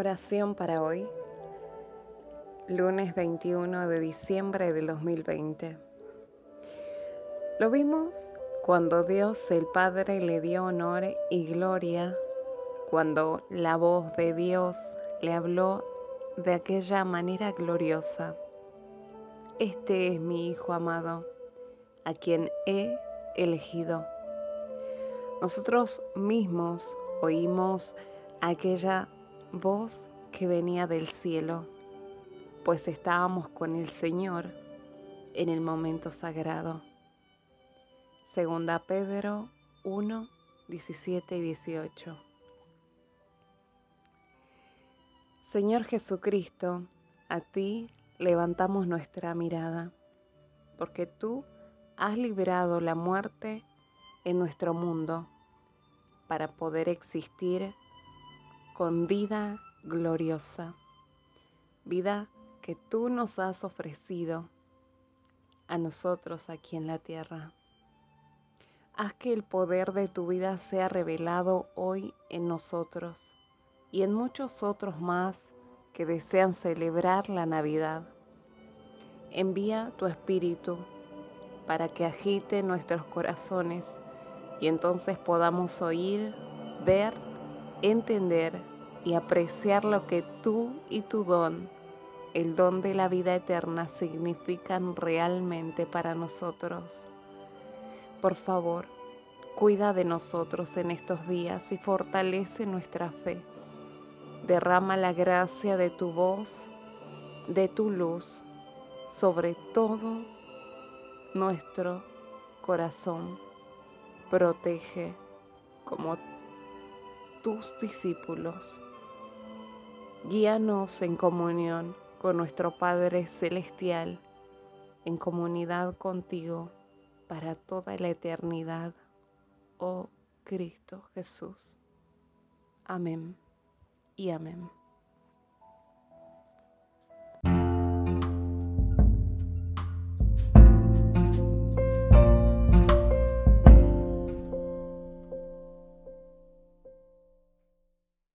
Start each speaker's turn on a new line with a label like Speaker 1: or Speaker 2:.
Speaker 1: Oración para hoy, lunes 21 de diciembre del 2020. Lo vimos cuando Dios el Padre le dio honor y gloria, cuando la voz de Dios le habló de aquella manera gloriosa. Este es mi Hijo amado, a quien he elegido. Nosotros mismos oímos aquella voz que venía del cielo, pues estábamos con el Señor en el momento sagrado. Segunda Pedro 1, 17 y 18. Señor Jesucristo, a ti levantamos nuestra mirada, porque tú has liberado la muerte en nuestro mundo para poder existir con vida gloriosa, vida que tú nos has ofrecido a nosotros aquí en la tierra. Haz que el poder de tu vida sea revelado hoy en nosotros y en muchos otros más que desean celebrar la Navidad. Envía tu espíritu para que agite nuestros corazones y entonces podamos oír, ver entender y apreciar lo que tú y tu don, el don de la vida eterna, significan realmente para nosotros. Por favor, cuida de nosotros en estos días y fortalece nuestra fe. Derrama la gracia de tu voz, de tu luz, sobre todo nuestro corazón. Protege como tus discípulos. Guíanos en comunión con nuestro Padre Celestial, en comunidad contigo para toda la eternidad, oh Cristo Jesús. Amén y amén.